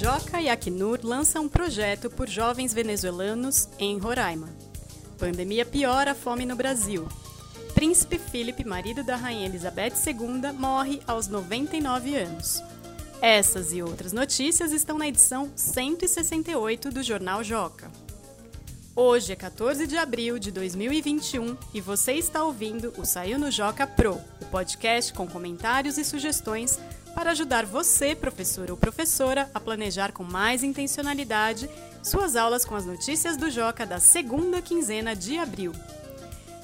Joca e Acnur lançam um projeto por jovens venezuelanos em Roraima. Pandemia piora a fome no Brasil. Príncipe Philip, marido da rainha Elizabeth II, morre aos 99 anos. Essas e outras notícias estão na edição 168 do Jornal Joca. Hoje é 14 de abril de 2021 e você está ouvindo o Saiu no Joca Pro, o podcast com comentários e sugestões para ajudar você, professor ou professora, a planejar com mais intencionalidade suas aulas com as notícias do Joca da segunda quinzena de abril.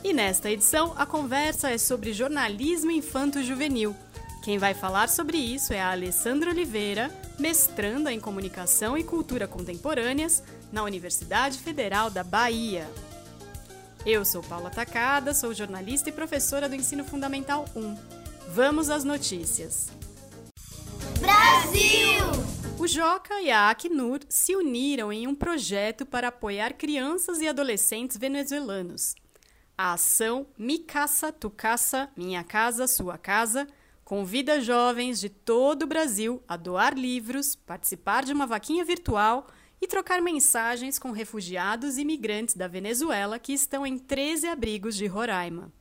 E nesta edição, a conversa é sobre jornalismo infanto-juvenil. Quem vai falar sobre isso é a Alessandra Oliveira, mestranda em Comunicação e Cultura Contemporâneas na Universidade Federal da Bahia. Eu sou Paula Tacada, sou jornalista e professora do Ensino Fundamental 1. Vamos às notícias. Brasil! O Joca e a Acnur se uniram em um projeto para apoiar crianças e adolescentes venezuelanos. A ação Mi Casa, Tu Casa, Minha Casa, Sua Casa convida jovens de todo o Brasil a doar livros, participar de uma vaquinha virtual e trocar mensagens com refugiados e imigrantes da Venezuela que estão em 13 abrigos de Roraima.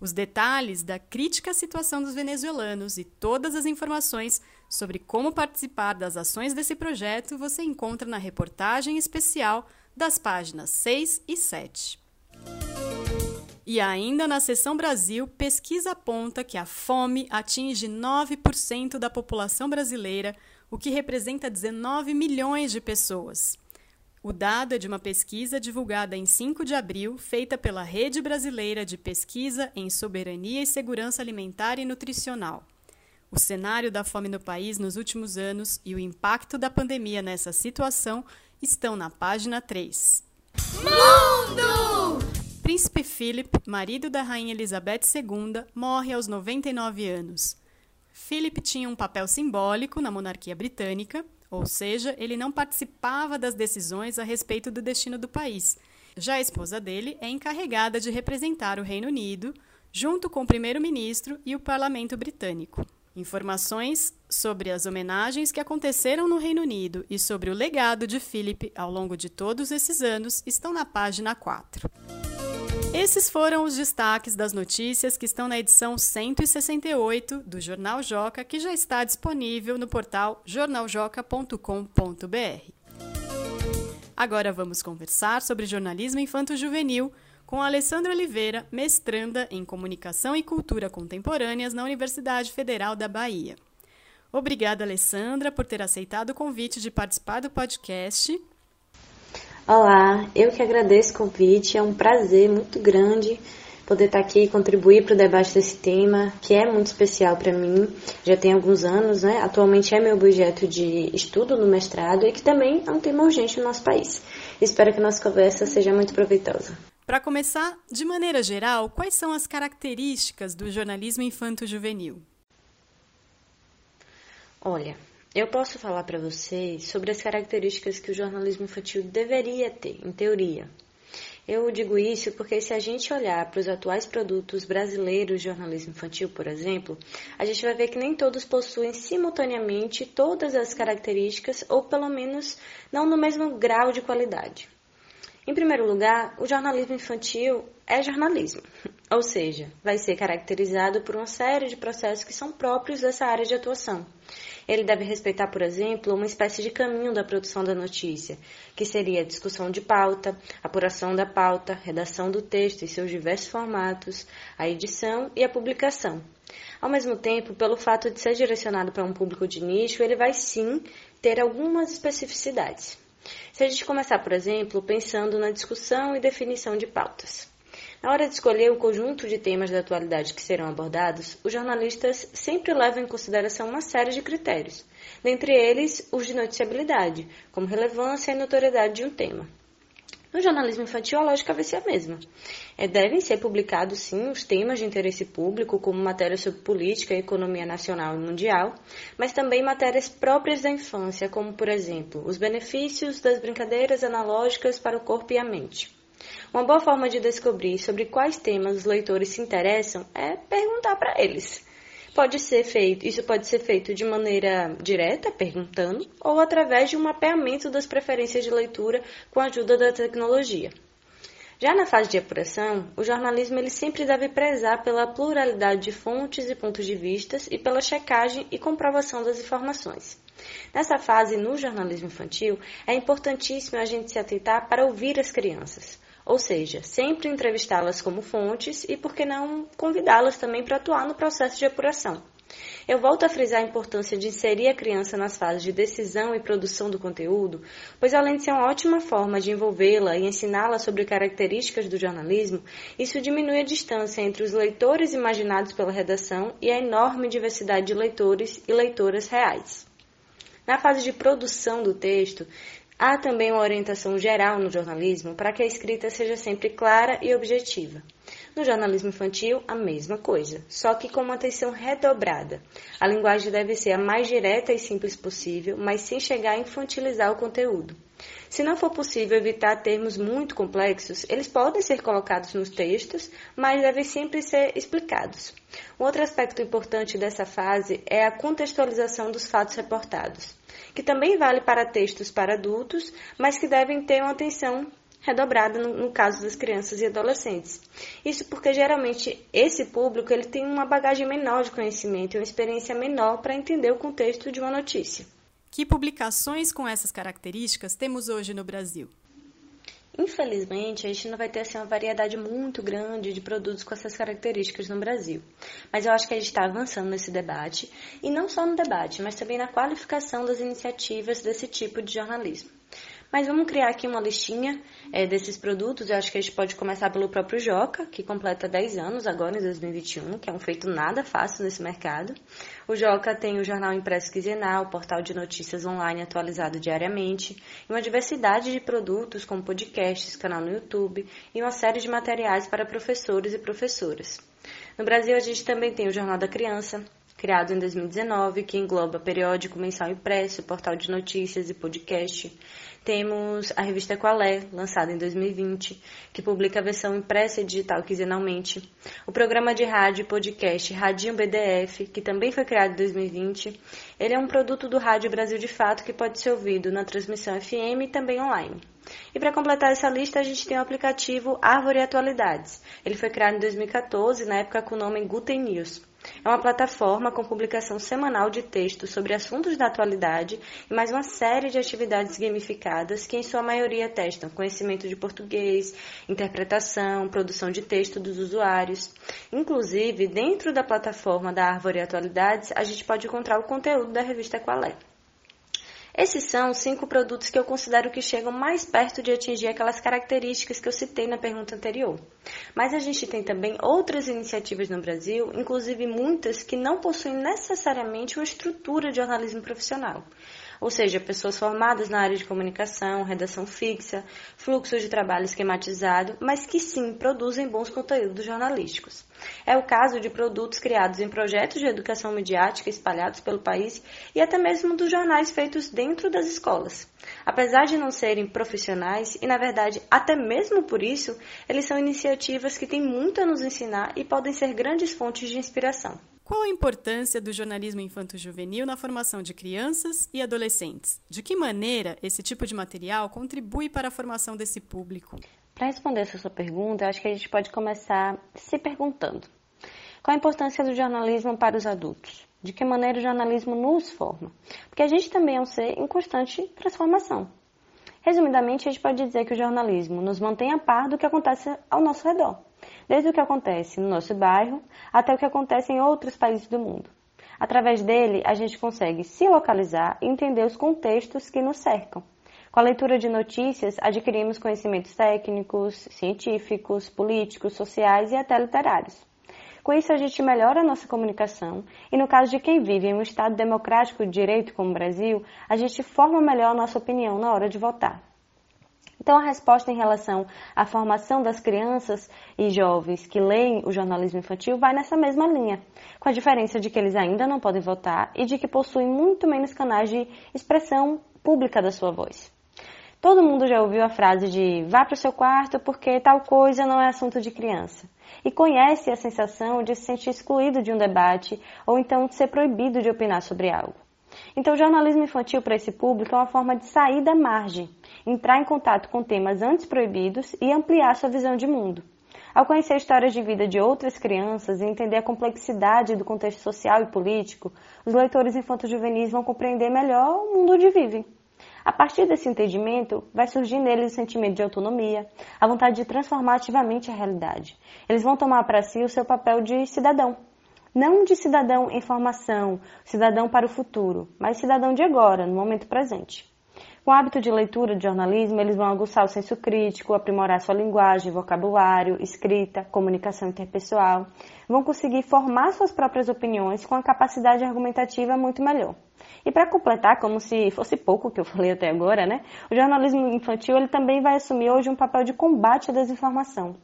Os detalhes da crítica situação dos venezuelanos e todas as informações sobre como participar das ações desse projeto você encontra na reportagem especial das páginas 6 e 7. E ainda na seção Brasil, pesquisa aponta que a fome atinge 9% da população brasileira, o que representa 19 milhões de pessoas. O dado é de uma pesquisa divulgada em 5 de abril, feita pela Rede Brasileira de Pesquisa em Soberania e Segurança Alimentar e Nutricional. O cenário da fome no país nos últimos anos e o impacto da pandemia nessa situação estão na página 3. Mundo! Príncipe Philip, marido da rainha Elizabeth II, morre aos 99 anos. Philip tinha um papel simbólico na monarquia britânica, ou seja, ele não participava das decisões a respeito do destino do país. Já a esposa dele é encarregada de representar o Reino Unido, junto com o primeiro-ministro e o parlamento britânico. Informações sobre as homenagens que aconteceram no Reino Unido e sobre o legado de Philip ao longo de todos esses anos estão na página 4. Esses foram os destaques das notícias que estão na edição 168 do Jornal Joca, que já está disponível no portal jornaljoca.com.br. Agora vamos conversar sobre jornalismo infanto-juvenil com Alessandra Oliveira, mestranda em Comunicação e Cultura Contemporâneas na Universidade Federal da Bahia. Obrigada, Alessandra, por ter aceitado o convite de participar do podcast. Olá, eu que agradeço o convite, é um prazer muito grande poder estar aqui e contribuir para o debate desse tema, que é muito especial para mim, já tem alguns anos, né? Atualmente é meu objeto de estudo no mestrado e que também é um tema urgente no nosso país. Espero que a nossa conversa seja muito proveitosa. Para começar, de maneira geral, quais são as características do jornalismo infanto-juvenil? Olha, eu posso falar para vocês sobre as características que o jornalismo infantil deveria ter, em teoria. Eu digo isso porque se a gente olhar para os atuais produtos brasileiros de jornalismo infantil, por exemplo, a gente vai ver que nem todos possuem simultaneamente todas as características, ou pelo menos não no mesmo grau de qualidade. Em primeiro lugar, o jornalismo infantil é jornalismo, ou seja, vai ser caracterizado por uma série de processos que são próprios dessa área de atuação. Ele deve respeitar, por exemplo, uma espécie de caminho da produção da notícia, que seria a discussão de pauta, apuração da pauta, redação do texto em seus diversos formatos, a edição e a publicação. Ao mesmo tempo, pelo fato de ser direcionado para um público de nicho, ele vai sim ter algumas especificidades. Se a gente começar, por exemplo, pensando na discussão e definição de pautas. Na hora de escolher o conjunto de temas da atualidade que serão abordados, os jornalistas sempre levam em consideração uma série de critérios, dentre eles os de noticiabilidade, como relevância e notoriedade de um tema. No jornalismo infantil, a lógica vai ser a mesma. É, devem ser publicados, sim, os temas de interesse público, como matérias sobre política economia nacional e mundial, mas também matérias próprias da infância, como, por exemplo, os benefícios das brincadeiras analógicas para o corpo e a mente. Uma boa forma de descobrir sobre quais temas os leitores se interessam é perguntar para eles. Pode ser feito, isso pode ser feito de maneira direta, perguntando, ou através de um mapeamento das preferências de leitura com a ajuda da tecnologia. Já na fase de apuração, o jornalismo ele sempre deve prezar pela pluralidade de fontes e pontos de vistas e pela checagem e comprovação das informações. Nessa fase, no jornalismo infantil, é importantíssimo a gente se atentar para ouvir as crianças, ou seja, sempre entrevistá-las como fontes e, por que não, convidá-las também para atuar no processo de apuração. Eu volto a frisar a importância de inserir a criança nas fases de decisão e produção do conteúdo, pois além de ser uma ótima forma de envolvê-la e ensiná-la sobre características do jornalismo, isso diminui a distância entre os leitores imaginados pela redação e a enorme diversidade de leitores e leitoras reais. Na fase de produção do texto, Há também uma orientação geral no jornalismo para que a escrita seja sempre clara e objetiva. No jornalismo infantil, a mesma coisa, só que com uma atenção redobrada. A linguagem deve ser a mais direta e simples possível, mas sem chegar a infantilizar o conteúdo. Se não for possível evitar termos muito complexos, eles podem ser colocados nos textos, mas devem sempre ser explicados. Um outro aspecto importante dessa fase é a contextualização dos fatos reportados que também vale para textos para adultos, mas que devem ter uma atenção redobrada no, no, caso das crianças e adolescentes. Isso porque geralmente esse público ele tem uma bagagem menor de conhecimento e uma experiência menor para entender o contexto de uma notícia. Que publicações com essas características temos hoje no Brasil? Infelizmente, a gente não vai ter assim, uma variedade muito grande de produtos com essas características no Brasil. Mas eu acho que a gente está avançando nesse debate, e não só no debate, mas também na qualificação das iniciativas desse tipo de jornalismo. Mas vamos criar aqui uma listinha é, desses produtos. Eu acho que a gente pode começar pelo próprio Joca, que completa 10 anos agora, em 2021, que é um feito nada fácil nesse mercado. O Joca tem o jornal impresso quinzenal, portal de notícias online atualizado diariamente, e uma diversidade de produtos como podcasts, canal no YouTube e uma série de materiais para professores e professoras. No Brasil, a gente também tem o Jornal da Criança, criado em 2019, que engloba periódico mensal impresso, portal de notícias e podcast. Temos a revista Qualé, lançada em 2020, que publica a versão impressa e digital quinzenalmente. O programa de rádio e podcast Radinho BDF, que também foi criado em 2020. Ele é um produto do Rádio Brasil de Fato que pode ser ouvido na transmissão FM e também online. E para completar essa lista, a gente tem o aplicativo Árvore Atualidades. Ele foi criado em 2014, na época com o nome Guten News. É uma plataforma com publicação semanal de textos sobre assuntos da atualidade e mais uma série de atividades gamificadas que, em sua maioria, testam conhecimento de português, interpretação, produção de texto dos usuários. Inclusive, dentro da plataforma da Árvore Atualidades, a gente pode encontrar o conteúdo da revista Qualé. Esses são os cinco produtos que eu considero que chegam mais perto de atingir aquelas características que eu citei na pergunta anterior. Mas a gente tem também outras iniciativas no Brasil, inclusive muitas que não possuem necessariamente uma estrutura de jornalismo profissional ou seja, pessoas formadas na área de comunicação, redação fixa, fluxo de trabalho esquematizado, mas que sim produzem bons conteúdos jornalísticos. É o caso de produtos criados em projetos de educação midiática espalhados pelo país e até mesmo dos jornais feitos dentro das escolas. Apesar de não serem profissionais, e na verdade até mesmo por isso, eles são iniciativas que têm muito a nos ensinar e podem ser grandes fontes de inspiração. Qual a importância do jornalismo infanto-juvenil na formação de crianças e adolescentes? De que maneira esse tipo de material contribui para a formação desse público? Para responder essa sua pergunta, acho que a gente pode começar se perguntando: qual a importância do jornalismo para os adultos? De que maneira o jornalismo nos forma? Porque a gente também é um ser em constante transformação. Resumidamente, a gente pode dizer que o jornalismo nos mantém a par do que acontece ao nosso redor desde o que acontece no nosso bairro até o que acontece em outros países do mundo. Através dele, a gente consegue se localizar e entender os contextos que nos cercam. Com a leitura de notícias, adquirimos conhecimentos técnicos, científicos, políticos, sociais e até literários. Com isso, a gente melhora a nossa comunicação e, no caso de quem vive em um Estado democrático de direito como o Brasil, a gente forma melhor a nossa opinião na hora de votar. Então, a resposta em relação à formação das crianças e jovens que leem o jornalismo infantil vai nessa mesma linha, com a diferença de que eles ainda não podem votar e de que possuem muito menos canais de expressão pública da sua voz. Todo mundo já ouviu a frase de vá para o seu quarto porque tal coisa não é assunto de criança. E conhece a sensação de se sentir excluído de um debate ou então de ser proibido de opinar sobre algo. Então, o jornalismo infantil para esse público é uma forma de sair da margem, entrar em contato com temas antes proibidos e ampliar sua visão de mundo. Ao conhecer histórias de vida de outras crianças e entender a complexidade do contexto social e político, os leitores infanto-juvenis vão compreender melhor o mundo onde vivem. A partir desse entendimento, vai surgir neles o sentimento de autonomia, a vontade de transformar ativamente a realidade. Eles vão tomar para si o seu papel de cidadão. Não de cidadão em formação, cidadão para o futuro, mas cidadão de agora, no momento presente. Com o hábito de leitura de jornalismo, eles vão aguçar o senso crítico, aprimorar sua linguagem, vocabulário, escrita, comunicação interpessoal, vão conseguir formar suas próprias opiniões com a capacidade argumentativa muito melhor. E para completar, como se fosse pouco que eu falei até agora, né? O jornalismo infantil ele também vai assumir hoje um papel de combate à desinformação.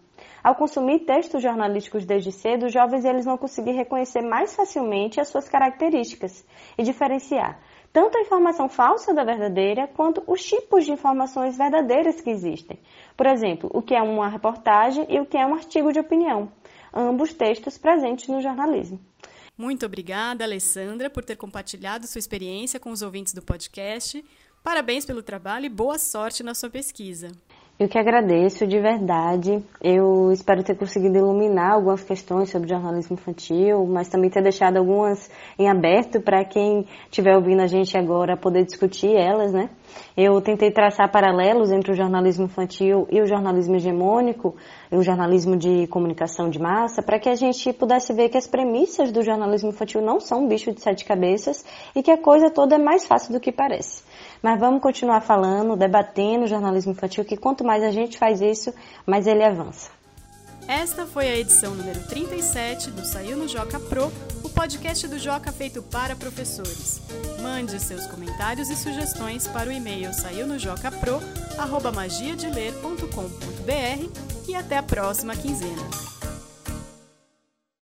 Ao consumir textos jornalísticos desde cedo, os jovens eles vão conseguir reconhecer mais facilmente as suas características e diferenciar tanto a informação falsa da verdadeira quanto os tipos de informações verdadeiras que existem. Por exemplo, o que é uma reportagem e o que é um artigo de opinião, ambos textos presentes no jornalismo. Muito obrigada, Alessandra, por ter compartilhado sua experiência com os ouvintes do podcast. Parabéns pelo trabalho e boa sorte na sua pesquisa. Eu que agradeço de verdade. Eu espero ter conseguido iluminar algumas questões sobre jornalismo infantil, mas também ter deixado algumas em aberto para quem estiver ouvindo a gente agora poder discutir elas, né? Eu tentei traçar paralelos entre o jornalismo infantil e o jornalismo hegemônico, e o jornalismo de comunicação de massa, para que a gente pudesse ver que as premissas do jornalismo infantil não são um bicho de sete cabeças e que a coisa toda é mais fácil do que parece. Mas vamos continuar falando, debatendo o jornalismo infantil, que quanto mais a gente faz isso, mais ele avança. Esta foi a edição número 37 do Saiu no Joca Pro, o podcast do Joca feito para professores. Mande seus comentários e sugestões para o e-mail saiunojocapro@magiadeler.com.br e até a próxima quinzena.